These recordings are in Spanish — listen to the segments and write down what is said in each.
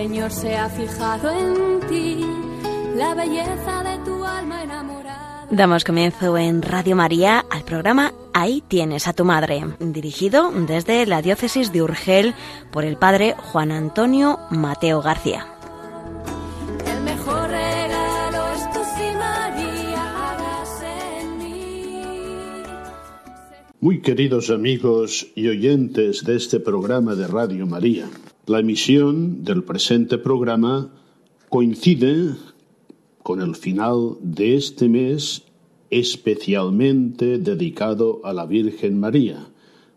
Señor se ha fijado en ti, la belleza de tu alma enamorada. Damos comienzo en Radio María al programa Ahí tienes a tu madre, dirigido desde la diócesis de Urgel por el padre Juan Antonio Mateo García. El mejor regalo es tu sí, María, hágase en mí. Muy queridos amigos y oyentes de este programa de Radio María, la emisión del presente programa coincide con el final de este mes especialmente dedicado a la Virgen María,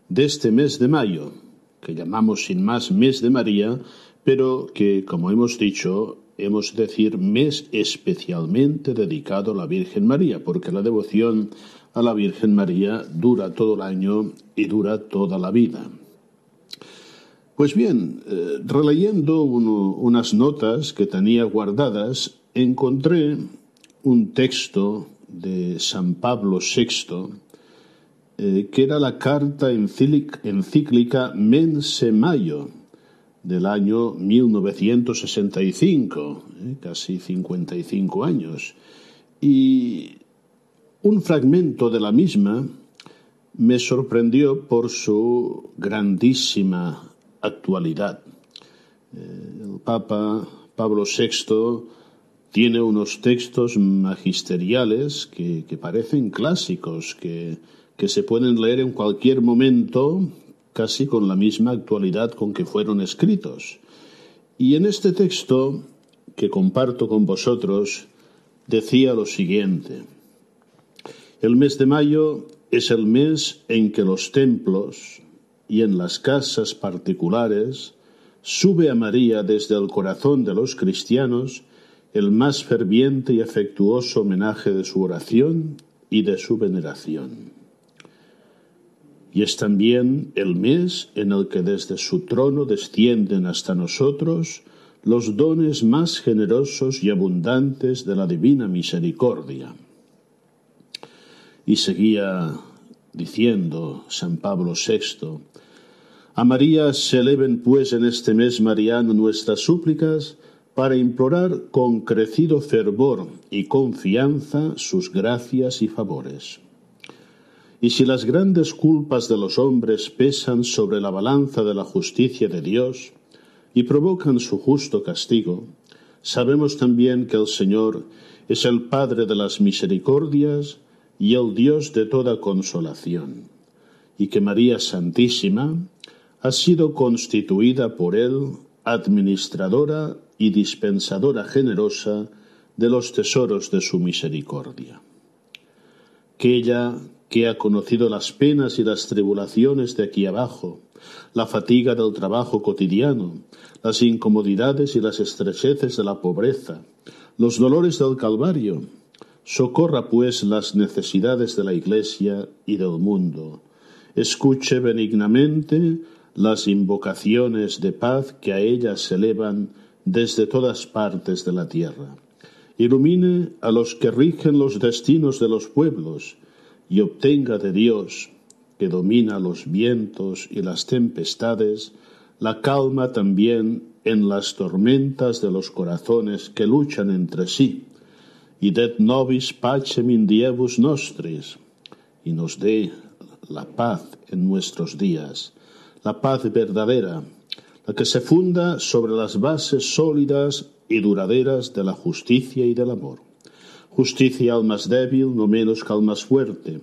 de este mes de mayo, que llamamos sin más mes de María, pero que, como hemos dicho, hemos de decir mes especialmente dedicado a la Virgen María, porque la devoción a la Virgen María dura todo el año y dura toda la vida. Pues bien, eh, releyendo unas notas que tenía guardadas, encontré un texto de San Pablo VI, eh, que era la carta encíclica Mense Mayo del año 1965, eh, casi 55 años. Y un fragmento de la misma me sorprendió por su grandísima actualidad. Eh, el Papa Pablo VI tiene unos textos magisteriales que, parecen clásicos, que, que se pueden leer en cualquier momento, casi con la misma actualidad con que fueron escritos. Y en este texto que comparto con vosotros, decía lo siguiente. El mes de mayo es el mes en que los templos y en las casas particulares sube a María desde el corazón de los cristianos el más ferviente y afectuoso homenaje de su oración y de su veneración. Y es también el mes en el que desde su trono descienden hasta nosotros los dones más generosos y abundantes de la divina misericordia. Y seguía diciendo San Pablo VI, a María se eleven pues en este mes mariano nuestras súplicas para implorar con crecido fervor y confianza sus gracias y favores. Y si las grandes culpas de los hombres pesan sobre la balanza de la justicia de Dios y provocan su justo castigo, sabemos también que el Señor es el Padre de las misericordias y el Dios de toda consolación, y que María Santísima ha sido constituida por Él administradora y dispensadora generosa de los tesoros de su misericordia. Que ella, que ha conocido las penas y las tribulaciones de aquí abajo, la fatiga del trabajo cotidiano, las incomodidades y las estrecheces de la pobreza, los dolores del Calvario, socorra pues las necesidades de la Iglesia y del mundo, escuche benignamente las invocaciones de paz que a ella se elevan desde todas partes de la tierra. Ilumine a los que rigen los destinos de los pueblos y obtenga de Dios, que domina los vientos y las tempestades, la calma también en las tormentas de los corazones que luchan entre sí. Y det nobis pacem in diebus nostris, y nos dé la paz en nuestros días, la paz verdadera, la que se funda sobre las bases sólidas y duraderas de la justicia y del amor. Justicia al más débil, no menos que al más fuerte.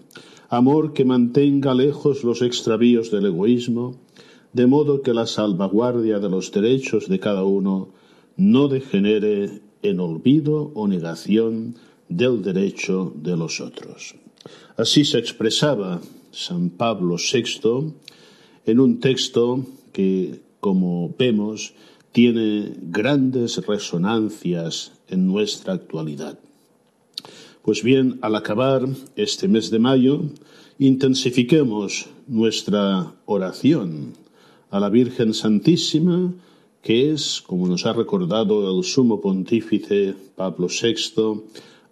Amor que mantenga lejos los extravíos del egoísmo, de modo que la salvaguardia de los derechos de cada uno no degenere en olvido o negación del derecho de los otros. Así se expresaba San Pablo VI en un texto que, como vemos, tiene grandes resonancias en nuestra actualidad. Pues bien, al acabar este mes de mayo, intensifiquemos nuestra oración a la Virgen Santísima, que es, como nos ha recordado el sumo pontífice Pablo VI,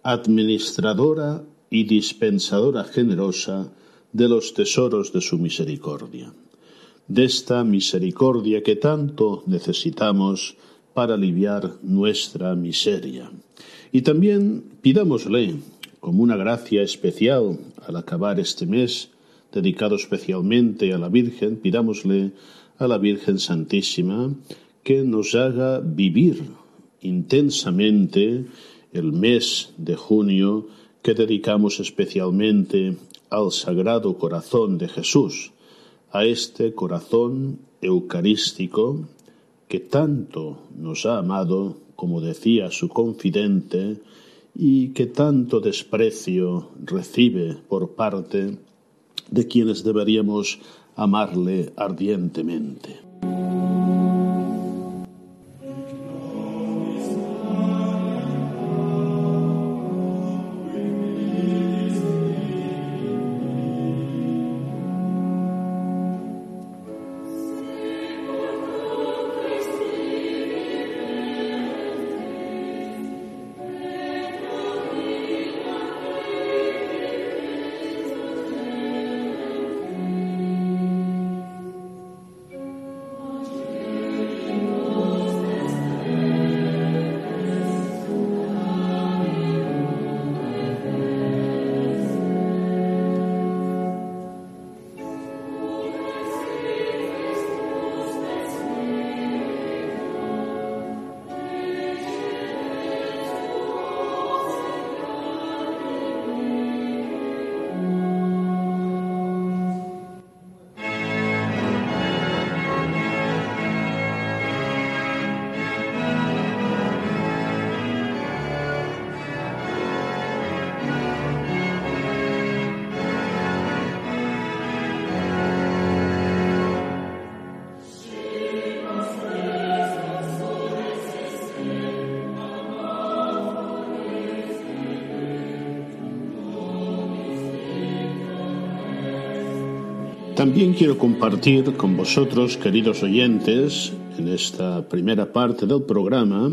administradora y dispensadora generosa de los tesoros de su misericordia. De esta misericordia que tanto necesitamos para aliviar nuestra miseria. Y también pidámosle, como una gracia especial al acabar este mes, dedicado especialmente a la Virgen, pidámosle a la Virgen Santísima que nos haga vivir intensamente el mes de junio que dedicamos especialmente al Sagrado Corazón de Jesús, a este corazón eucarístico que tanto nos ha amado, como decía su confidente, y que tanto desprecio recibe por parte de quienes deberíamos amarle ardientemente. También quiero compartir con vosotros, queridos oyentes, en esta primera parte del programa,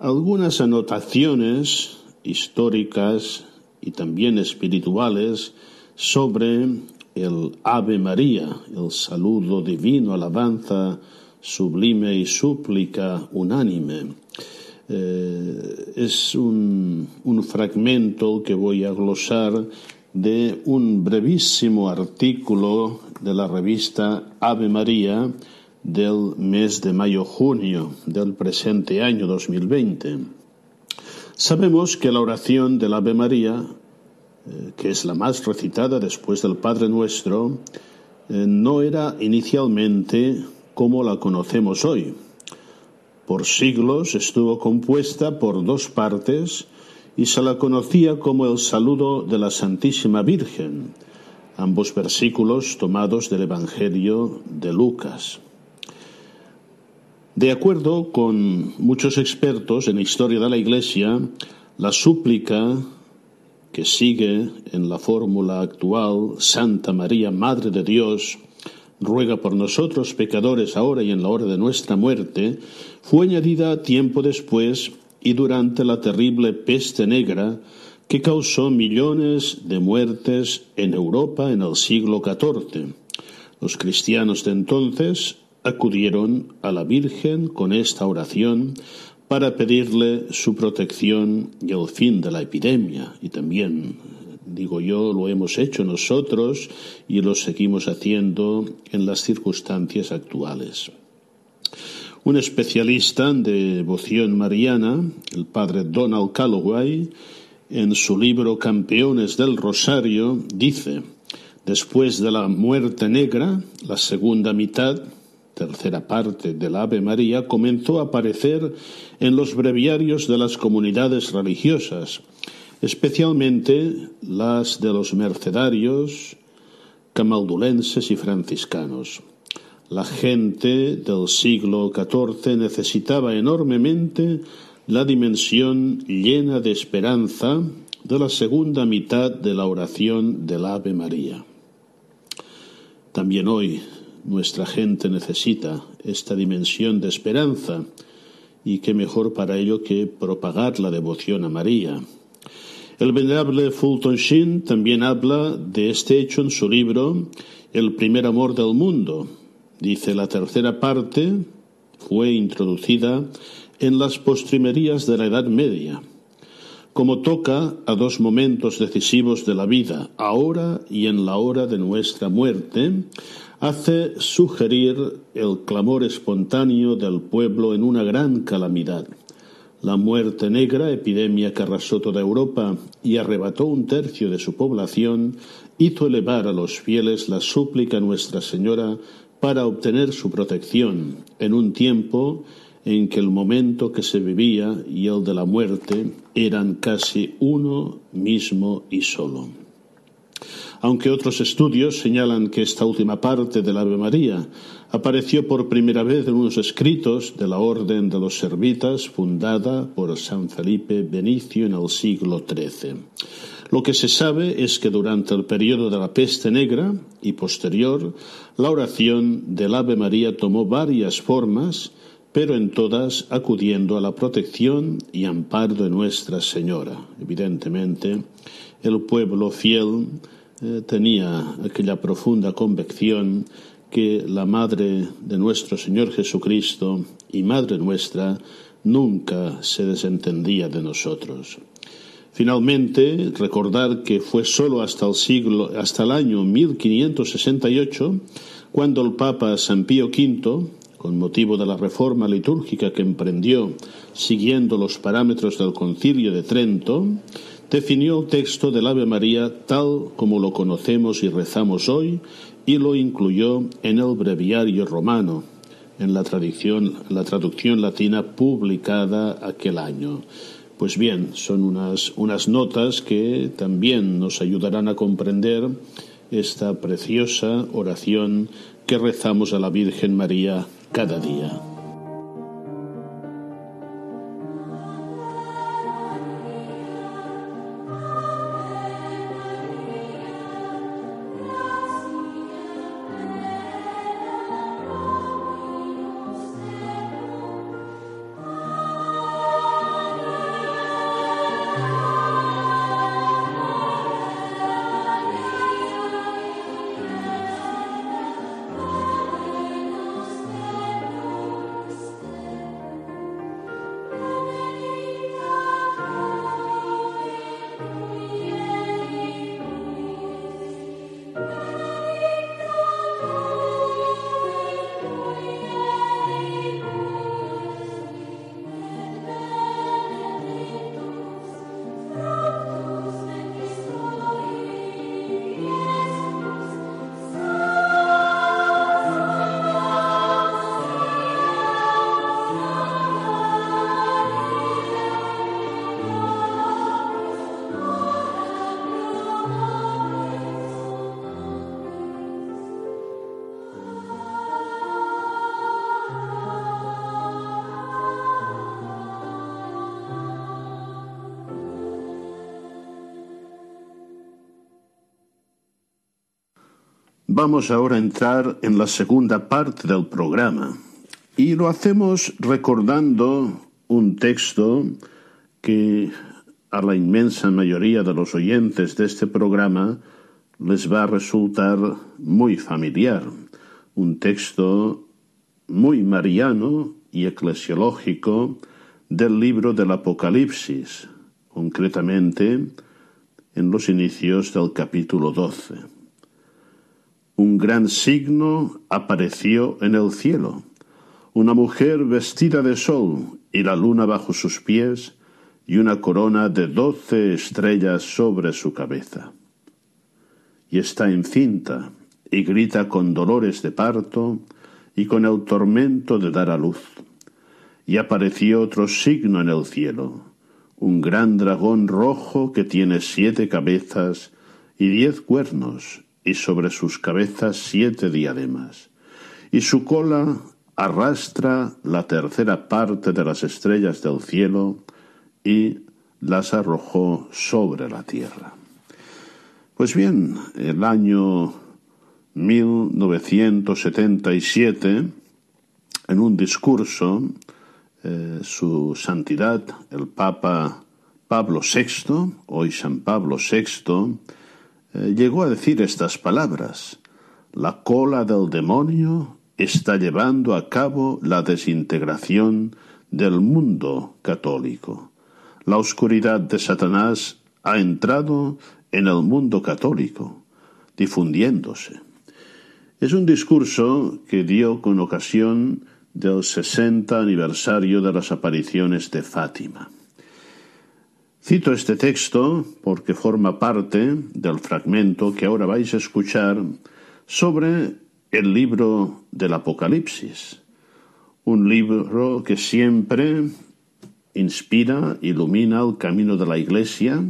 algunas anotaciones históricas y también espirituales sobre el Ave María, el saludo divino, alabanza sublime y súplica unánime. Eh, es un, un fragmento que voy a glosar de un brevísimo artículo de la revista Ave María del mes de mayo-junio del presente año 2020. Sabemos que la oración del Ave María, eh, que es la más recitada después del Padre Nuestro, eh, no era inicialmente como la conocemos hoy. Por siglos estuvo compuesta por dos partes y se la conocía como el saludo de la Santísima Virgen, ambos versículos tomados del Evangelio de Lucas. De acuerdo con muchos expertos en historia de la Iglesia, la súplica que sigue en la fórmula actual, Santa María, Madre de Dios, ruega por nosotros pecadores ahora y en la hora de nuestra muerte, fue añadida tiempo después y durante la terrible peste negra que causó millones de muertes en Europa en el siglo XIV. Los cristianos de entonces acudieron a la Virgen con esta oración para pedirle su protección y el fin de la epidemia. Y también, digo yo, lo hemos hecho nosotros y lo seguimos haciendo en las circunstancias actuales. Un especialista de devoción mariana, el padre Donald Calloway, en su libro Campeones del Rosario, dice, después de la muerte negra, la segunda mitad, tercera parte del Ave María, comenzó a aparecer en los breviarios de las comunidades religiosas, especialmente las de los mercedarios, camaldulenses y franciscanos. La gente del siglo XIV necesitaba enormemente la dimensión llena de esperanza de la segunda mitad de la oración del Ave María. También hoy nuestra gente necesita esta dimensión de esperanza y qué mejor para ello que propagar la devoción a María. El venerable Fulton Sheen también habla de este hecho en su libro El primer amor del mundo, Dice la tercera parte fue introducida en las postrimerías de la Edad Media, como toca a dos momentos decisivos de la vida, ahora y en la hora de nuestra muerte, hace sugerir el clamor espontáneo del pueblo en una gran calamidad. La muerte negra, epidemia que arrasó toda Europa y arrebató un tercio de su población, hizo elevar a los fieles la súplica a Nuestra Señora para obtener su protección en un tiempo en que el momento que se vivía y el de la muerte eran casi uno mismo y solo. Aunque otros estudios señalan que esta última parte del Ave María apareció por primera vez en unos escritos de la Orden de los Servitas fundada por San Felipe Benicio en el siglo XIII. Lo que se sabe es que durante el periodo de la peste negra y posterior, la oración del Ave María tomó varias formas, pero en todas acudiendo a la protección y amparo de Nuestra Señora. Evidentemente, el pueblo fiel eh, tenía aquella profunda convicción que la Madre de nuestro Señor Jesucristo y Madre nuestra nunca se desentendía de nosotros. Finalmente, recordar que fue sólo hasta el siglo, hasta el año 1568, cuando el Papa San Pío V, con motivo de la reforma litúrgica que emprendió siguiendo los parámetros del Concilio de Trento, definió el texto del Ave María tal como lo conocemos y rezamos hoy y lo incluyó en el breviario romano, en la, la traducción latina publicada aquel año. Pues bien, son unas, unas notas que también nos ayudarán a comprender esta preciosa oración que rezamos a la Virgen María cada día. Vamos ahora a entrar en la segunda parte del programa. Y lo hacemos recordando un texto que a la inmensa mayoría de los oyentes de este programa les va a resultar muy familiar, un texto muy mariano y eclesiológico del libro del Apocalipsis, concretamente en los inicios del capítulo 12 un gran signo apareció en el cielo, una mujer vestida de sol y la luna bajo sus pies y una corona de doce estrellas sobre su cabeza. Y está encinta y grita con dolores de parto y con el tormento de dar a luz. Y apareció otro signo en el cielo, un gran dragón rojo que tiene siete cabezas y diez cuernos y sobre sus cabezas siete diademas, y su cola arrastra la tercera parte de las estrellas del cielo y las arrojó sobre la tierra. Pues bien, el año 1977, en un discurso, eh, su santidad, el Papa Pablo VI, hoy San Pablo VI, llegó a decir estas palabras, la cola del demonio está llevando a cabo la desintegración del mundo católico. La oscuridad de Satanás ha entrado en el mundo católico, difundiéndose. Es un discurso que dio con ocasión del 60 aniversario de las apariciones de Fátima. Cito este texto porque forma parte del fragmento que ahora vais a escuchar sobre el libro del Apocalipsis, un libro que siempre inspira, ilumina el camino de la Iglesia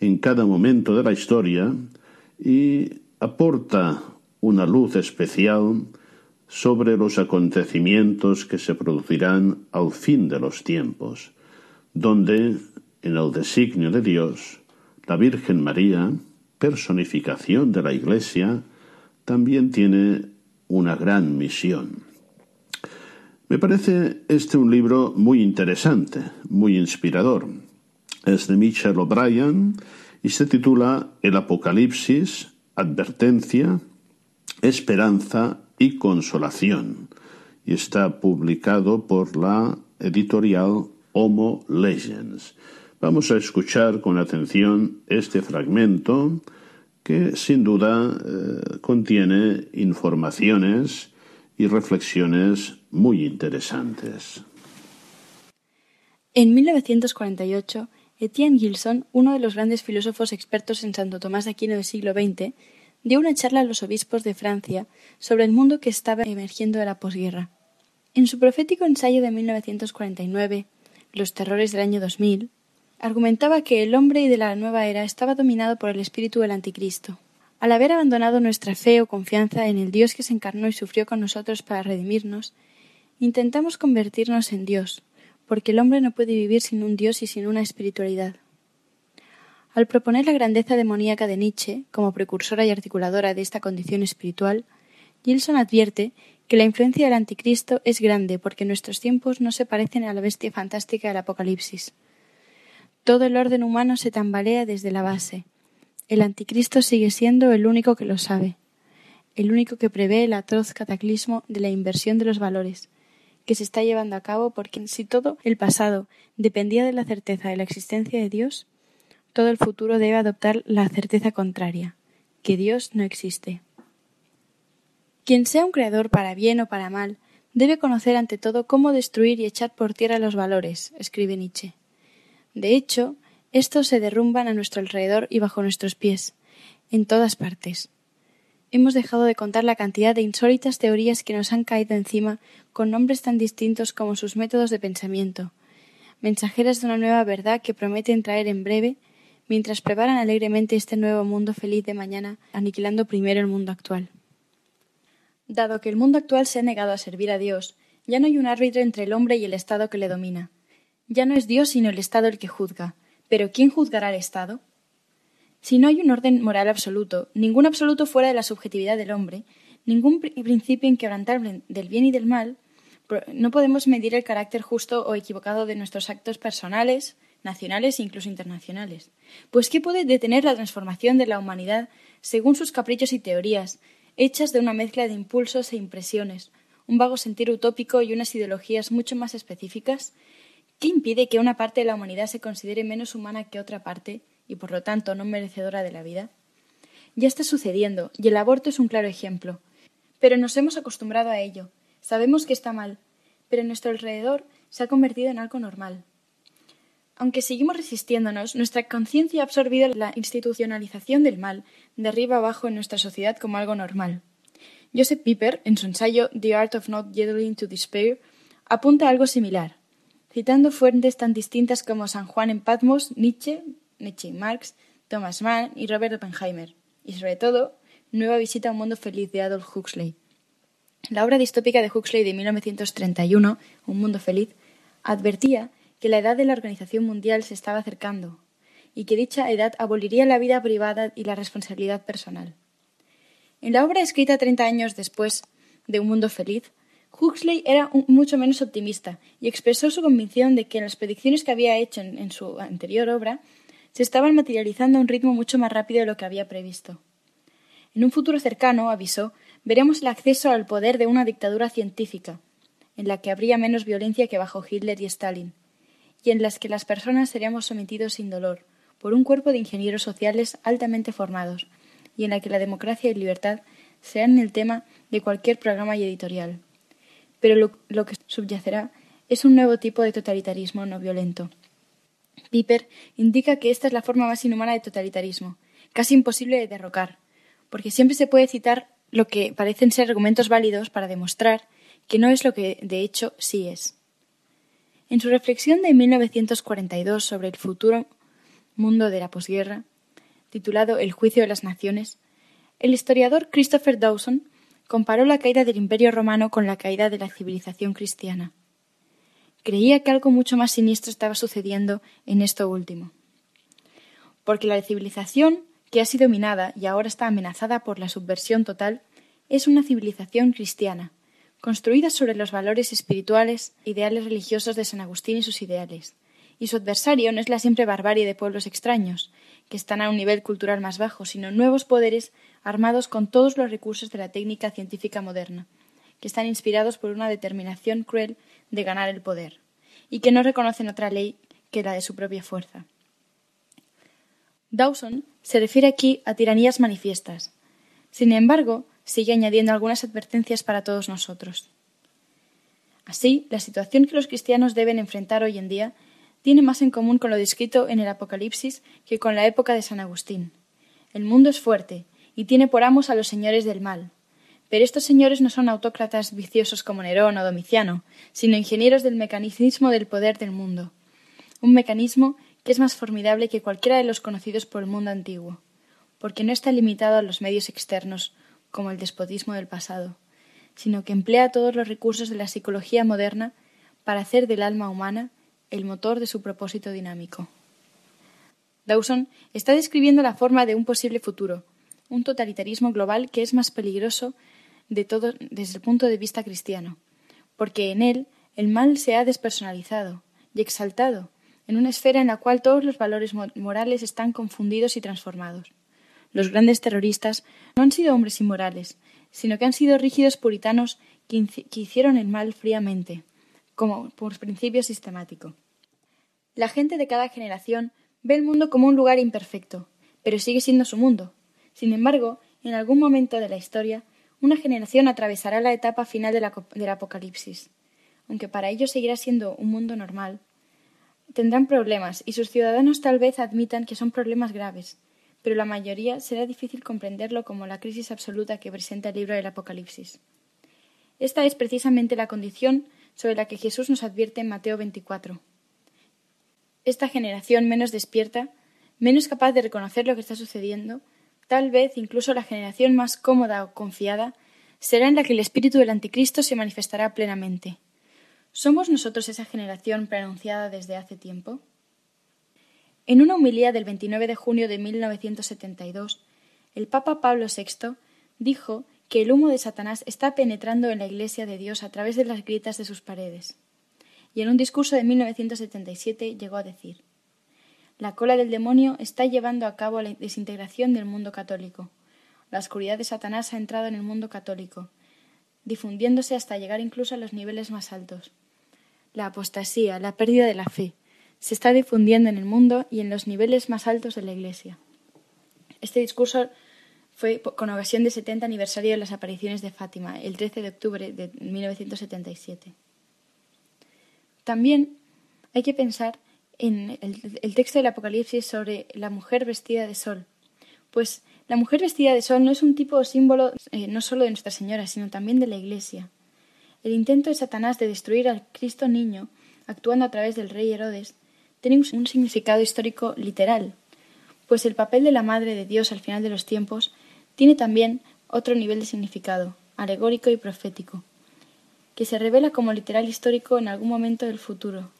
en cada momento de la historia y aporta una luz especial sobre los acontecimientos que se producirán al fin de los tiempos, donde, en el designio de Dios, la Virgen María, personificación de la Iglesia, también tiene una gran misión. Me parece este un libro muy interesante, muy inspirador. Es de Michel O'Brien y se titula El Apocalipsis, Advertencia, Esperanza y Consolación y está publicado por la editorial Homo Legends. Vamos a escuchar con atención este fragmento que sin duda eh, contiene informaciones y reflexiones muy interesantes. En 1948, Etienne Gilson, uno de los grandes filósofos expertos en Santo Tomás de Aquino del siglo XX, dio una charla a los obispos de Francia sobre el mundo que estaba emergiendo de la posguerra. En su profético ensayo de 1949, Los terrores del año 2000, argumentaba que el hombre de la nueva era estaba dominado por el espíritu del anticristo. Al haber abandonado nuestra fe o confianza en el Dios que se encarnó y sufrió con nosotros para redimirnos, intentamos convertirnos en Dios, porque el hombre no puede vivir sin un Dios y sin una espiritualidad. Al proponer la grandeza demoníaca de Nietzsche como precursora y articuladora de esta condición espiritual, Gilson advierte que la influencia del anticristo es grande porque nuestros tiempos no se parecen a la bestia fantástica del Apocalipsis. Todo el orden humano se tambalea desde la base. El anticristo sigue siendo el único que lo sabe, el único que prevé el atroz cataclismo de la inversión de los valores, que se está llevando a cabo porque si todo el pasado dependía de la certeza de la existencia de Dios, todo el futuro debe adoptar la certeza contraria, que Dios no existe. Quien sea un creador para bien o para mal, debe conocer ante todo cómo destruir y echar por tierra los valores, escribe Nietzsche. De hecho, estos se derrumban a nuestro alrededor y bajo nuestros pies, en todas partes. Hemos dejado de contar la cantidad de insólitas teorías que nos han caído encima con nombres tan distintos como sus métodos de pensamiento, mensajeras de una nueva verdad que prometen traer en breve, mientras preparan alegremente este nuevo mundo feliz de mañana, aniquilando primero el mundo actual. Dado que el mundo actual se ha negado a servir a Dios, ya no hay un árbitro entre el hombre y el Estado que le domina. Ya no es Dios sino el Estado el que juzga. Pero ¿quién juzgará al Estado? Si no hay un orden moral absoluto, ningún absoluto fuera de la subjetividad del hombre, ningún principio inquebrantable del bien y del mal, no podemos medir el carácter justo o equivocado de nuestros actos personales, nacionales e incluso internacionales. Pues ¿qué puede detener la transformación de la humanidad según sus caprichos y teorías, hechas de una mezcla de impulsos e impresiones, un vago sentir utópico y unas ideologías mucho más específicas ¿Qué impide que una parte de la humanidad se considere menos humana que otra parte y por lo tanto no merecedora de la vida? Ya está sucediendo, y el aborto es un claro ejemplo. Pero nos hemos acostumbrado a ello. Sabemos que está mal, pero nuestro alrededor se ha convertido en algo normal. Aunque seguimos resistiéndonos, nuestra conciencia ha absorbido la institucionalización del mal de arriba abajo en nuestra sociedad como algo normal. Joseph Piper, en su ensayo The Art of Not Yielding to Despair, apunta algo similar citando fuentes tan distintas como San Juan en Patmos, Nietzsche, Nietzsche y Marx, Thomas Mann y Robert Oppenheimer, y sobre todo, Nueva visita a un mundo feliz de Adolf Huxley. La obra distópica de Huxley de 1931, Un mundo feliz, advertía que la edad de la Organización Mundial se estaba acercando y que dicha edad aboliría la vida privada y la responsabilidad personal. En la obra escrita treinta años después de Un mundo feliz, Huxley era mucho menos optimista y expresó su convicción de que las predicciones que había hecho en, su anterior obra se estaban materializando a un ritmo mucho más rápido de lo que había previsto. En un futuro cercano, avisó, veremos el acceso al poder de una dictadura científica, en la que habría menos violencia que bajo Hitler y Stalin, y en las que las personas seríamos sometidos sin dolor por un cuerpo de ingenieros sociales altamente formados, y en la que la democracia y libertad serán el tema de cualquier programa y editorial. Pero lo, que subyacerá es un nuevo tipo de totalitarismo no violento. Piper indica que esta es la forma más inhumana de totalitarismo, casi imposible de derrocar, porque siempre se puede citar lo que parecen ser argumentos válidos para demostrar que no es lo que de hecho sí es. En su reflexión de 1942 sobre el futuro mundo de la posguerra, titulado El juicio de las naciones, el historiador Christopher Dawson comparó la caída del Imperio romano con la caída de la civilización cristiana. Creía que algo mucho más siniestro estaba sucediendo en esto último. Porque la civilización que ha sido minada y ahora está amenazada por la subversión total es una civilización cristiana, construida sobre los valores espirituales, ideales religiosos de San Agustín y sus ideales. Y su adversario no es la siempre barbarie de pueblos extraños, que están a un nivel cultural más bajo, sino nuevos poderes armados con todos los recursos de la técnica científica moderna, que están inspirados por una determinación cruel de ganar el poder, y que no reconocen otra ley que la de su propia fuerza. Dawson se refiere aquí a tiranías manifiestas. Sin embargo, sigue añadiendo algunas advertencias para todos nosotros. Así, la situación que los cristianos deben enfrentar hoy en día tiene más en común con lo descrito en el Apocalipsis que con la época de San Agustín. El mundo es fuerte y tiene por amos a los señores del mal, pero estos señores no son autócratas viciosos como Nerón o Domiciano, sino ingenieros del mecanismo del poder del mundo. Un mecanismo que es más formidable que cualquiera de los conocidos por el mundo antiguo, porque no está limitado a los medios externos, como el despotismo del pasado, sino que emplea todos los recursos de la psicología moderna para hacer del alma humana el motor de su propósito dinámico. Dawson está describiendo la forma de un posible futuro, un totalitarismo global que es más peligroso de todo desde el punto de vista cristiano, porque en él el mal se ha despersonalizado y exaltado en una esfera en la cual todos los valores morales están confundidos y transformados. Los grandes terroristas no han sido hombres inmorales, sino que han sido rígidos puritanos que, que hicieron el mal fríamente, como por principio sistemático. La gente de cada generación ve el mundo como un lugar imperfecto, pero sigue siendo su mundo. Sin embargo, en algún momento de la historia una generación atravesará la etapa final del Apocalipsis. Aunque para ellos seguirá siendo un mundo normal, tendrán problemas y sus ciudadanos tal vez admitan que son problemas graves, pero la mayoría será difícil comprenderlo como la crisis absoluta que presenta el libro del Apocalipsis. Esta es precisamente la condición sobre la que Jesús nos advierte en Mateo 24. Esta generación menos despierta, menos capaz de reconocer lo que está sucediendo, Tal vez incluso la generación más cómoda o confiada será en la que el espíritu del anticristo se manifestará plenamente. ¿Somos nosotros esa generación pronunciada desde hace tiempo? En una humilía del 29 de junio de 1972, el Papa Pablo VI dijo que el humo de Satanás está penetrando en la Iglesia de Dios a través de las grietas de sus paredes. Y en un discurso de 1977 llegó a decir la cola del demonio está llevando a cabo la desintegración del mundo católico. La oscuridad de Satanás ha entrado en el mundo católico, difundiéndose hasta llegar incluso a los niveles más altos. La apostasía, la pérdida de la fe, se está difundiendo en el mundo y en los niveles más altos de la Iglesia. Este discurso fue con ocasión del 70 aniversario de las apariciones de Fátima, el 13 de octubre de 1977. También hay que pensar en el, texto del Apocalipsis sobre la mujer vestida de sol. Pues la mujer vestida de sol no es un tipo o símbolo eh, no solo de Nuestra Señora, sino también de la Iglesia. El intento de Satanás de destruir al Cristo niño, actuando a través del rey Herodes, tiene un significado histórico literal, pues el papel de la Madre de Dios al final de los tiempos tiene también otro nivel de significado, alegórico y profético, que se revela como literal histórico en algún momento del futuro,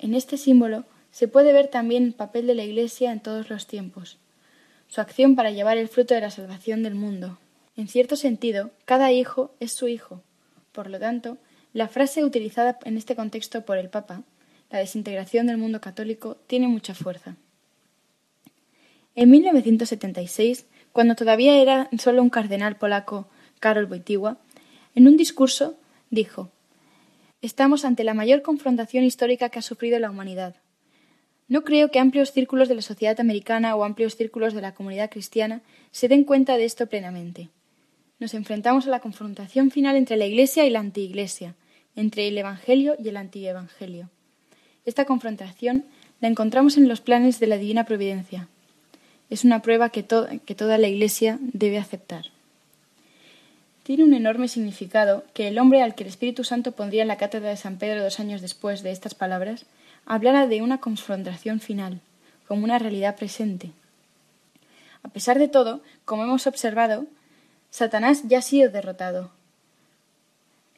en este símbolo se puede ver también el papel de la Iglesia en todos los tiempos, su acción para llevar el fruto de la salvación del mundo. En cierto sentido, cada hijo es su hijo. Por lo tanto, la frase utilizada en este contexto por el Papa, la desintegración del mundo católico, tiene mucha fuerza. En 1976, cuando todavía era solo un cardenal polaco, Karol Wojtyła, en un discurso dijo Estamos ante la mayor confrontación histórica que ha sufrido la humanidad. No creo que amplios círculos de la sociedad americana o amplios círculos de la comunidad cristiana se den cuenta de esto plenamente. Nos enfrentamos a la confrontación final entre la Iglesia y la antiiglesia, entre el Evangelio y el antievangelio. Esta confrontación la encontramos en los planes de la Divina Providencia. Es una prueba que, que toda la Iglesia debe aceptar. Tiene un enorme significado que el hombre al que el Espíritu Santo pondría en la cátedra de San Pedro dos años después de estas palabras hablara de una confrontación final, como una realidad presente. A pesar de todo, como hemos observado, Satanás ya ha sido derrotado.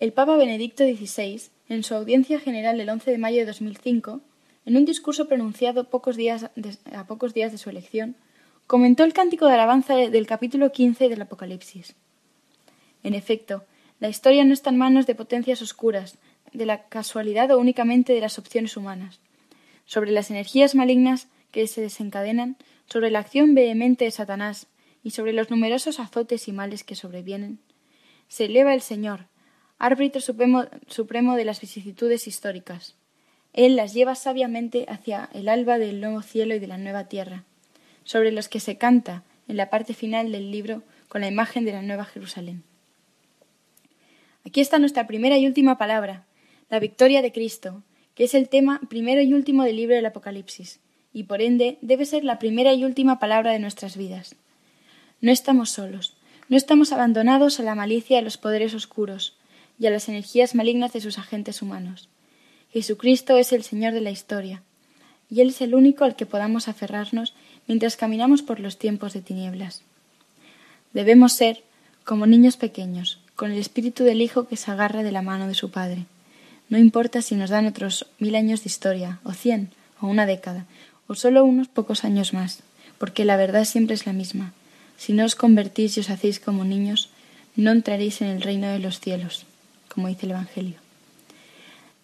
El Papa Benedicto XVI, en su audiencia general el 11 de mayo de 2005, en un discurso pronunciado a pocos días de su elección, comentó el cántico de alabanza del capítulo 15 del Apocalipsis. En efecto, la historia no está en manos de potencias oscuras, de la casualidad o únicamente de las opciones humanas. Sobre las energías malignas que se desencadenan, sobre la acción vehemente de Satanás y sobre los numerosos azotes y males que sobrevienen, se eleva el Señor, árbitro supremo, supremo de las vicisitudes históricas. Él las lleva sabiamente hacia el alba del nuevo cielo y de la nueva tierra, sobre los que se canta en la parte final del libro con la imagen de la nueva Jerusalén. Aquí está nuestra primera y última palabra, la victoria de Cristo, que es el tema primero y último del libro del Apocalipsis, y por ende debe ser la primera y última palabra de nuestras vidas. No estamos solos, no estamos abandonados a la malicia de los poderes oscuros y a las energías malignas de sus agentes humanos. Jesucristo es el Señor de la historia, y Él es el único al que podamos aferrarnos mientras caminamos por los tiempos de tinieblas. Debemos ser como niños pequeños, con el espíritu del Hijo que se agarra de la mano de su Padre. No importa si nos dan otros mil años de historia, o cien, o una década, o solo unos pocos años más, porque la verdad siempre es la misma. Si no os convertís y os hacéis como niños, no entraréis en el reino de los cielos, como dice el Evangelio.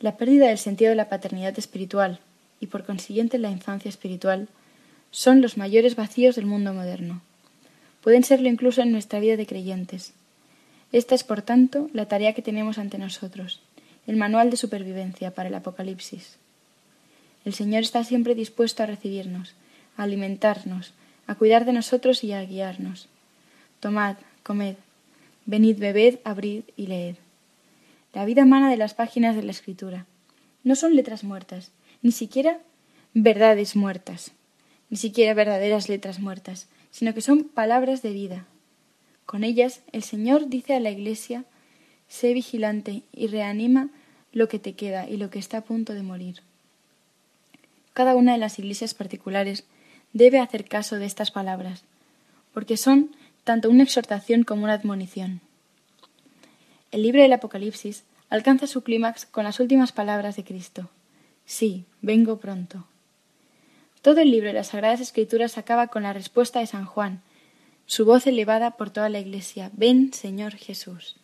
La pérdida del sentido de la paternidad espiritual, y por consiguiente la infancia espiritual, son los mayores vacíos del mundo moderno. Pueden serlo incluso en nuestra vida de creyentes. Esta es, por tanto, la tarea que tenemos ante nosotros, el manual de supervivencia para el Apocalipsis. El Señor está siempre dispuesto a recibirnos, a alimentarnos, a cuidar de nosotros y a guiarnos. Tomad, comed, venid, bebed, abrid y leed. La vida mana de las páginas de la Escritura. No son letras muertas, ni siquiera verdades muertas, ni siquiera verdaderas letras muertas, sino que son palabras de vida, con ellas el Señor dice a la Iglesia Sé vigilante y reanima lo que te queda y lo que está a punto de morir. Cada una de las iglesias particulares debe hacer caso de estas palabras, porque son tanto una exhortación como una admonición. El libro del Apocalipsis alcanza su clímax con las últimas palabras de Cristo. Sí, vengo pronto. Todo el libro de las Sagradas Escrituras acaba con la respuesta de San Juan, su voz elevada por toda la iglesia. Ven, Señor Jesús.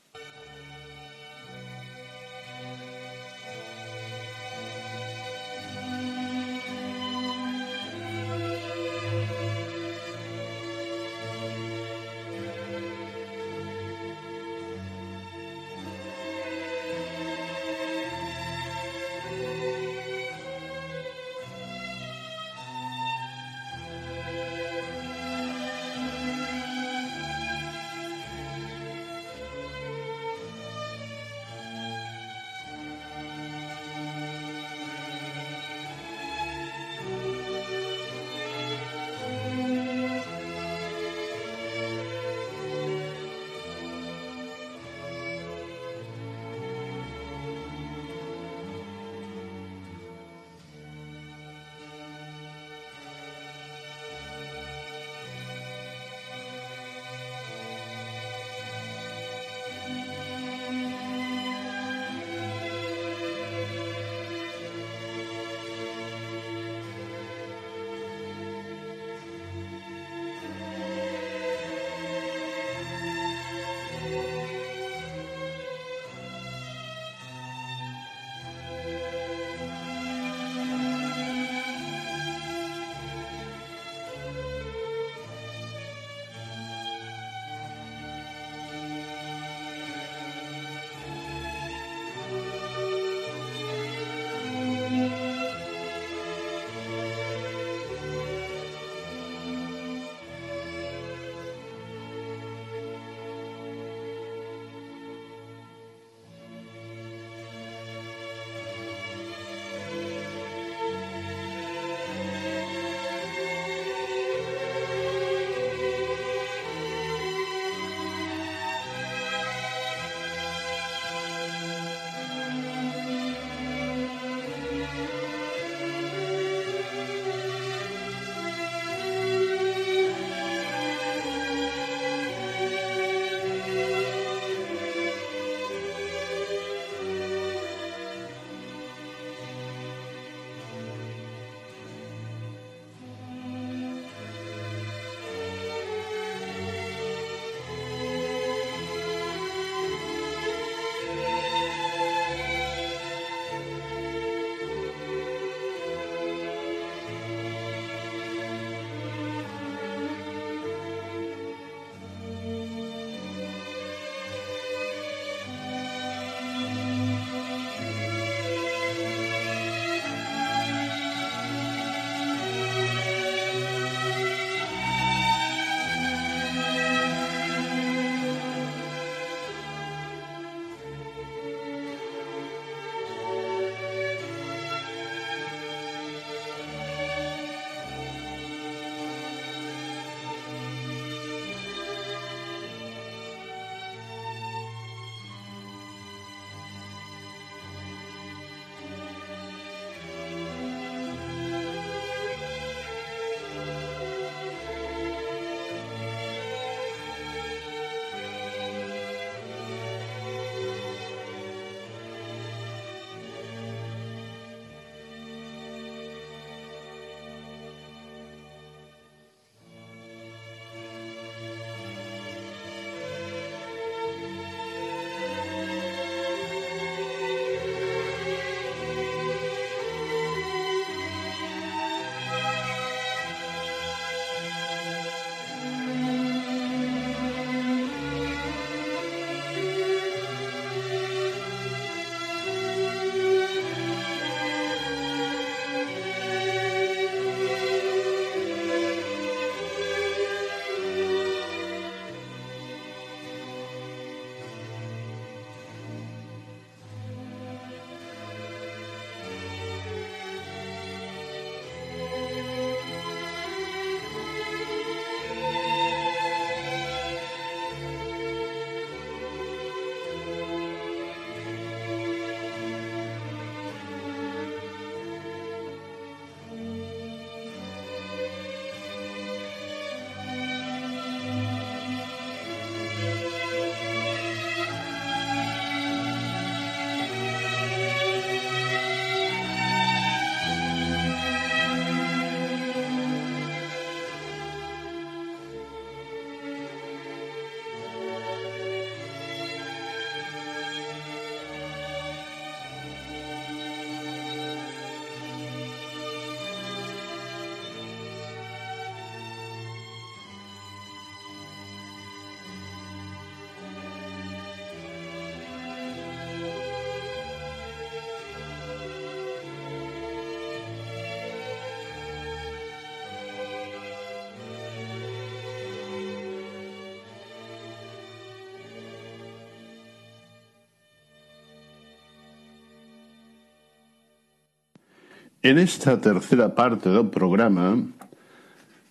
En esta tercera parte del programa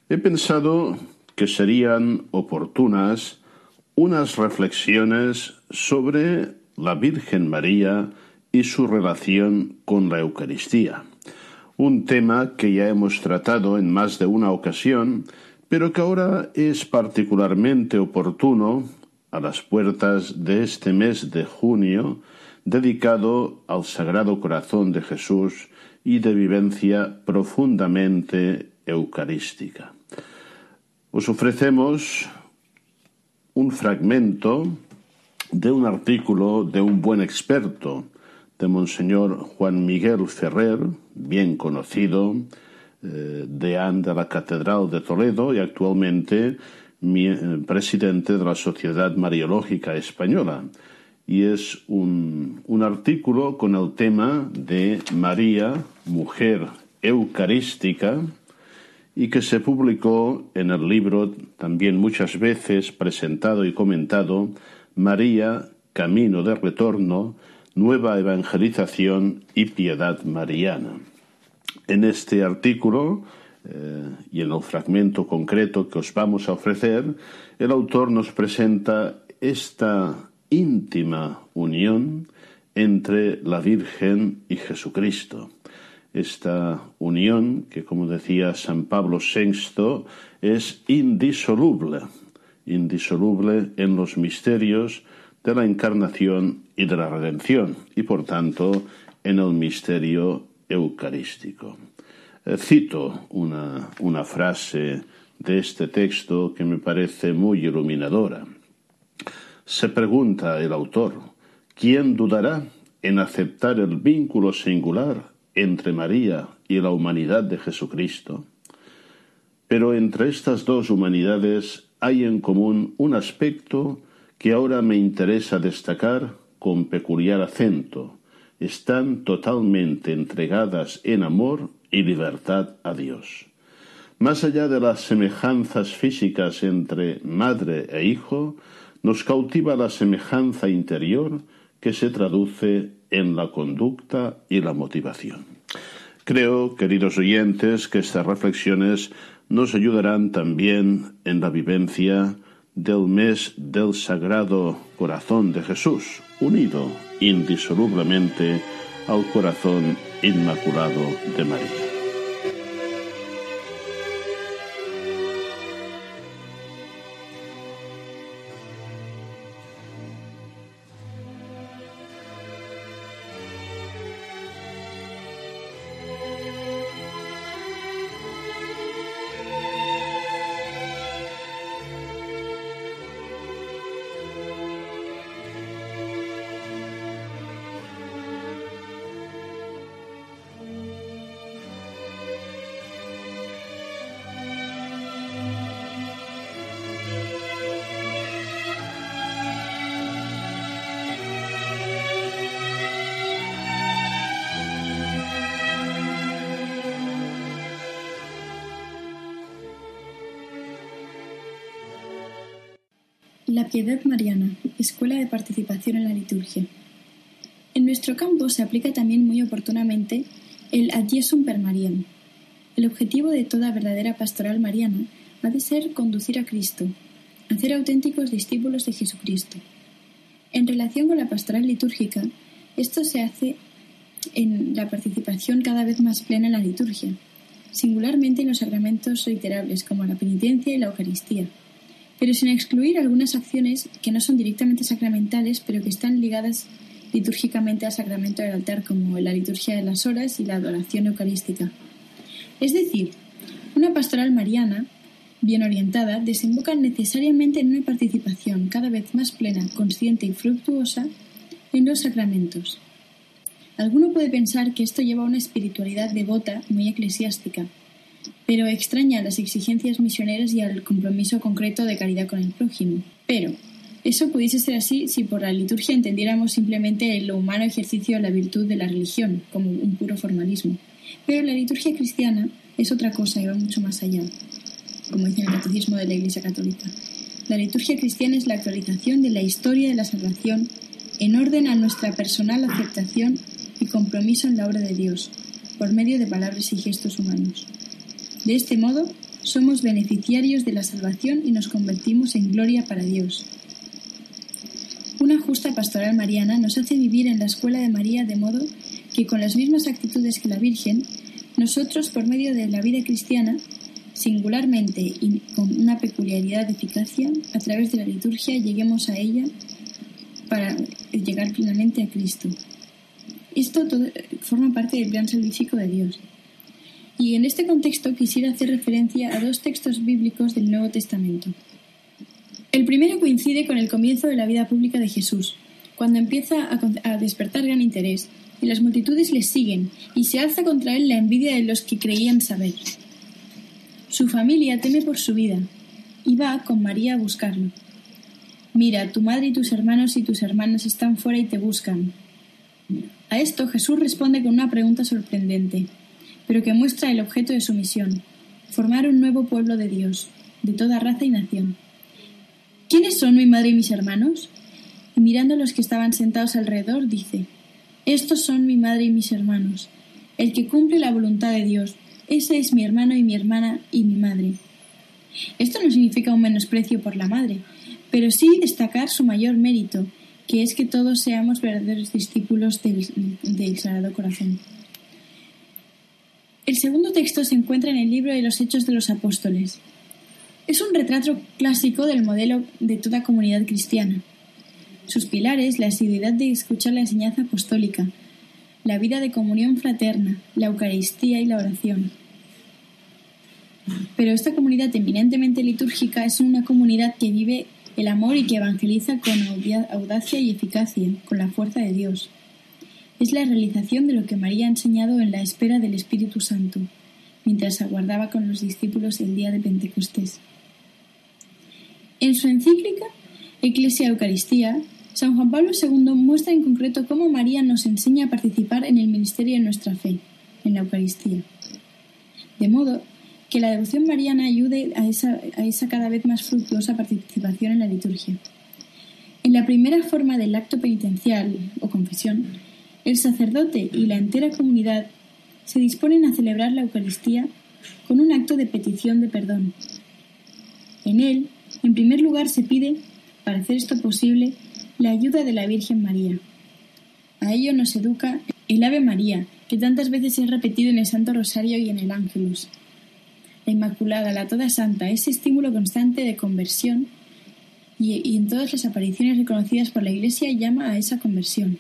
he pensado que serían oportunas unas reflexiones sobre la Virgen María y su relación con la Eucaristía, un tema que ya hemos tratado en más de una ocasión, pero que ahora es particularmente oportuno a las puertas de este mes de junio dedicado al Sagrado Corazón de Jesús y de vivencia profundamente eucarística. Os ofrecemos un fragmento de un artículo de un buen experto, de Monseñor Juan Miguel Ferrer, bien conocido, eh, deán de la Catedral de Toledo y actualmente eh, presidente de la Sociedad Mariológica Española. Y es un, un artículo con el tema de María, mujer eucarística, y que se publicó en el libro, también muchas veces presentado y comentado, María, Camino de Retorno, Nueva Evangelización y Piedad Mariana. En este artículo eh, y en el fragmento concreto que os vamos a ofrecer, el autor nos presenta esta íntima unión entre la Virgen y Jesucristo esta unión que, como decía San Pablo VI, es indisoluble, indisoluble en los misterios de la encarnación y de la redención, y por tanto en el misterio eucarístico. Eh, cito una, una frase de este texto que me parece muy iluminadora. Se pregunta el autor, ¿quién dudará en aceptar el vínculo singular entre María y la humanidad de Jesucristo, pero entre estas dos humanidades hay en común un aspecto que ahora me interesa destacar con peculiar acento. Están totalmente entregadas en amor y libertad a Dios. Más allá de las semejanzas físicas entre madre e hijo, nos cautiva la semejanza interior que se traduce en la conducta y la motivación. Creo, queridos oyentes, que estas reflexiones nos ayudarán también en la vivencia del mes del Sagrado Corazón de Jesús, unido indisolublemente al corazón inmaculado de María. La Piedad Mariana, Escuela de Participación en la Liturgia. En nuestro campo se aplica también muy oportunamente el Adiesum per Mariam. El objetivo de toda verdadera pastoral mariana ha de ser conducir a Cristo, hacer auténticos discípulos de Jesucristo. En relación con la pastoral litúrgica, esto se hace en la participación cada vez más plena en la liturgia, singularmente en los sacramentos reiterables como la penitencia y la Eucaristía pero sin excluir algunas acciones que no son directamente sacramentales, pero que están ligadas litúrgicamente al sacramento del altar, como la liturgia de las horas y la adoración eucarística. Es decir, una pastoral mariana, bien orientada, desemboca necesariamente en una participación cada vez más plena, consciente y fructuosa en los sacramentos. Alguno puede pensar que esto lleva a una espiritualidad devota muy eclesiástica, pero extraña las exigencias misioneras y al compromiso concreto de caridad con el prójimo. Pero eso pudiese ser así si por la liturgia entendiéramos simplemente el humano ejercicio de la virtud de la religión, como un puro formalismo. Pero la liturgia cristiana es otra cosa y va mucho más allá, como dice el Catecismo de la Iglesia Católica. La liturgia cristiana es la actualización de la historia de la salvación en orden a nuestra personal aceptación y compromiso en la obra de Dios, por medio de palabras y gestos humanos. De este modo, somos beneficiarios de la salvación y nos convertimos en gloria para Dios. Una justa pastoral mariana nos hace vivir en la escuela de María de modo que con las mismas actitudes que la Virgen, nosotros, por medio de la vida cristiana, singularmente y con una peculiaridad de eficacia, a través de la liturgia lleguemos a ella para llegar plenamente a Cristo. Esto todo, forma parte del plan salvífico de Dios. Y en este contexto quisiera hacer referencia a dos textos bíblicos del Nuevo Testamento. El primero coincide con el comienzo de la vida pública de Jesús, cuando empieza a, despertar gran interés, y las multitudes le siguen, y se alza contra él la envidia de los que creían saber. Su familia teme por su vida, y va con María a buscarlo. Mira, tu madre y tus hermanos y tus hermanas están fuera y te buscan. A esto Jesús responde con una pregunta sorprendente, pero que muestra el objeto de su misión, formar un nuevo pueblo de Dios, de toda raza y nación. ¿Quiénes son mi madre y mis hermanos? Y mirando a los que estaban sentados alrededor, dice, Estos son mi madre y mis hermanos, el que cumple la voluntad de Dios, ese es mi hermano y mi hermana y mi madre. Esto no significa un menosprecio por la madre, pero sí destacar su mayor mérito, que es que todos seamos verdaderos discípulos del, del Sagrado Corazón. El segundo texto se encuentra en el libro de los Hechos de los Apóstoles. Es un retrato clásico del modelo de toda comunidad cristiana. Sus pilares, la asiduidad de escuchar la enseñanza apostólica, la vida de comunión fraterna, la Eucaristía y la oración. Pero esta comunidad eminentemente litúrgica es una comunidad que vive el amor y que evangeliza con audacia y eficacia, con la fuerza de Dios. Es la realización de lo que María ha enseñado en la espera del Espíritu Santo, mientras aguardaba con los discípulos el día de Pentecostés. En su encíclica Ecclesia Eucaristía, San Juan Pablo II muestra en concreto cómo María nos enseña a participar en el ministerio de nuestra fe, en la Eucaristía. De modo que la devoción mariana ayude a esa, a esa cada vez más fructuosa participación en la liturgia. En la primera forma del acto penitencial o confesión, el sacerdote y la entera comunidad se disponen a celebrar la Eucaristía con un acto de petición de perdón. En él, en primer lugar, se pide, para hacer esto posible, la ayuda de la Virgen María. A ello nos educa el Ave María, que tantas veces es repetido en el Santo Rosario y en el Ángelus, la Inmaculada, la Toda Santa, ese estímulo constante de conversión y, en todas las apariciones reconocidas por la Iglesia llama a esa conversión.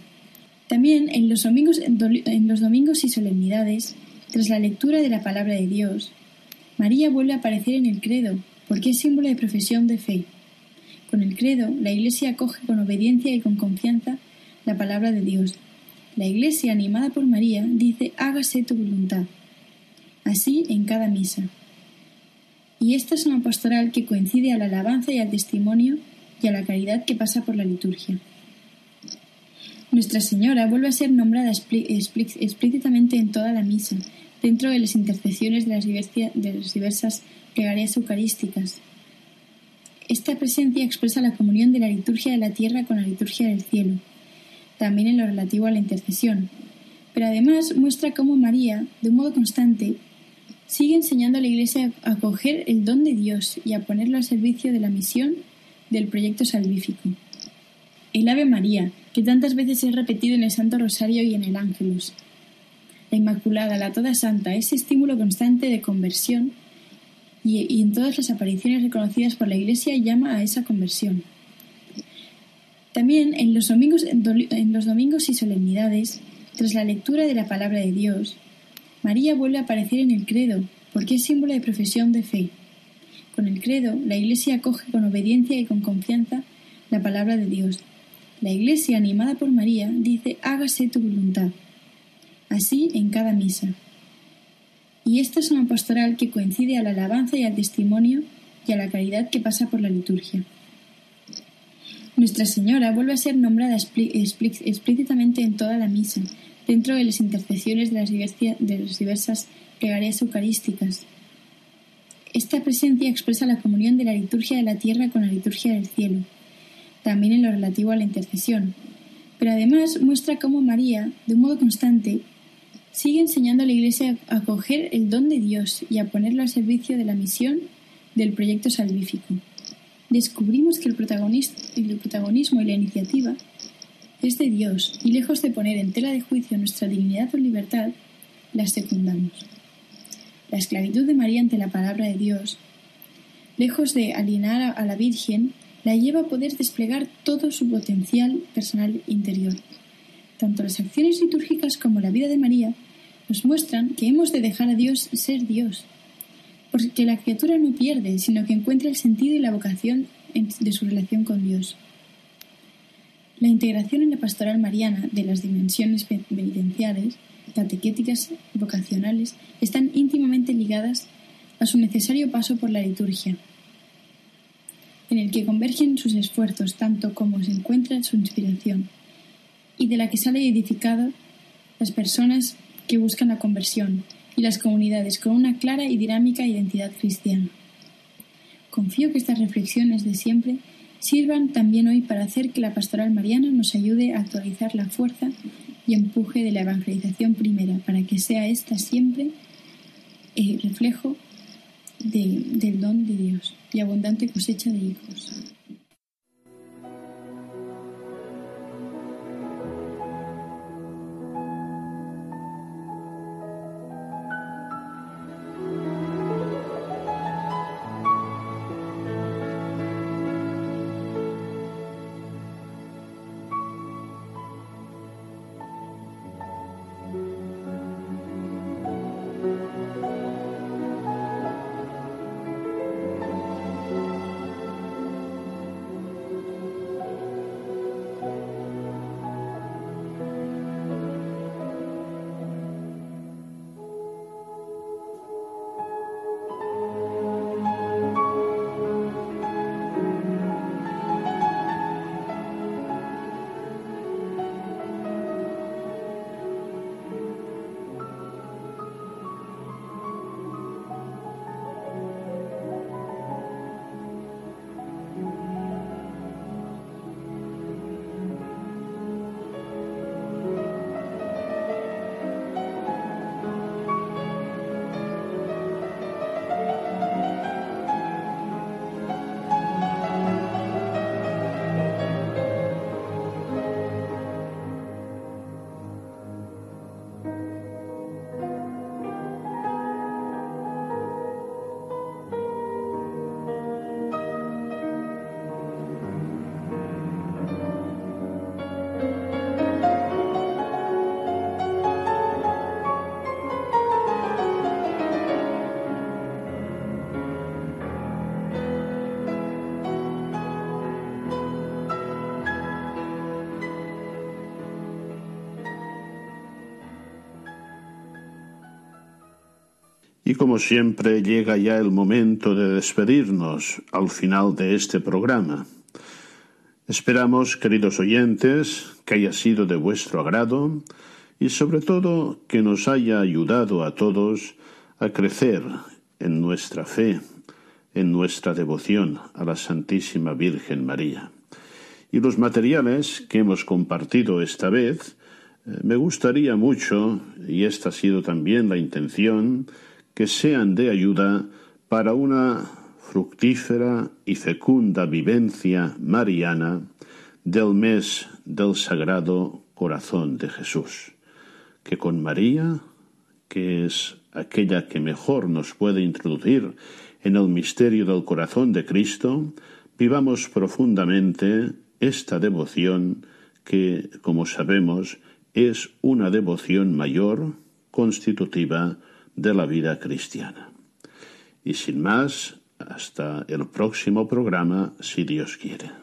También en los, domingos, y solemnidades, tras la lectura de la palabra de Dios, María vuelve a aparecer en el credo, porque es símbolo de profesión de fe. Con el credo, la Iglesia acoge con obediencia y con confianza la palabra de Dios. La Iglesia, animada por María, dice, hágase tu voluntad. Así en cada misa y esta es una pastoral que coincide a la alabanza y al testimonio y a la caridad que pasa por la liturgia. Nuestra Señora vuelve a ser nombrada explícitamente en toda la misa, dentro de las intercesiones de las, diversas plegarias eucarísticas. Esta presencia expresa la comunión de la liturgia de la tierra con la liturgia del cielo, también en lo relativo a la intercesión, pero además muestra cómo María, de un modo constante, sigue enseñando a la Iglesia a acoger el don de Dios y a ponerlo al servicio de la misión del proyecto salvífico. El Ave María, que tantas veces es repetido en el Santo Rosario y en el Ángelus. La Inmaculada, la Toda Santa, ese estímulo constante de conversión y, en todas las apariciones reconocidas por la Iglesia llama a esa conversión. También en los domingos, en los domingos y solemnidades, tras la lectura de la palabra de Dios, María vuelve a aparecer en el credo, porque es símbolo de profesión de fe. Con el credo, la Iglesia acoge con obediencia y con confianza la palabra de Dios. La Iglesia, animada por María, dice, hágase tu voluntad. Así en cada misa. Y esta es una pastoral que coincide a la alabanza y al testimonio y a la caridad que pasa por la liturgia. Nuestra Señora vuelve a ser nombrada explícitamente en toda la misa, dentro de las intercesiones de las, diversas plegarias eucarísticas. Esta presencia expresa la comunión de la liturgia de la tierra con la liturgia del cielo, también en lo relativo a la intercesión, pero además muestra cómo María, de un modo constante, sigue enseñando a la Iglesia a acoger el don de Dios y a ponerlo al servicio de la misión del proyecto salvífico. Descubrimos que el, el protagonismo y la iniciativa es de Dios y lejos de poner en tela de juicio nuestra dignidad o libertad, las secundamos. La esclavitud de María ante la palabra de Dios, lejos de alienar a la Virgen, la lleva a poder desplegar todo su potencial personal interior. Tanto las acciones litúrgicas como la vida de María nos muestran que hemos de dejar a Dios ser Dios, porque la criatura no pierde, sino que encuentra el sentido y la vocación de su relación con Dios. La integración en la pastoral mariana de las dimensiones penitenciales, catequéticas y vocacionales están íntimamente ligadas a su necesario paso por la liturgia, en el que convergen sus esfuerzos tanto como se encuentra su inspiración, y de la que sale edificado las personas que buscan la conversión y las comunidades con una clara y dinámica identidad cristiana. Confío que estas reflexiones de siempre sirvan también hoy para hacer que la pastoral mariana nos ayude a actualizar la fuerza y empuje de la evangelización primera, para que sea esta siempre el reflejo del don de Dios y abundante cosecha de hijos. Y como siempre llega ya el momento de despedirnos al final de este programa. Esperamos, queridos oyentes, que haya sido de vuestro agrado y sobre todo que nos haya ayudado a todos a crecer en nuestra fe, en nuestra devoción a la Santísima Virgen María. Y los materiales que hemos compartido esta vez, eh, me gustaría mucho, y esta ha sido también la intención, que sean de ayuda para una fructífera y fecunda vivencia mariana del mes del Sagrado Corazón de Jesús, que con María, que es aquella que mejor nos puede introducir en el misterio del corazón de Cristo, vivamos profundamente esta devoción que, como sabemos, es una devoción mayor constitutiva de la vida cristiana. Y sin más, hasta el próximo programa, si Dios quiere.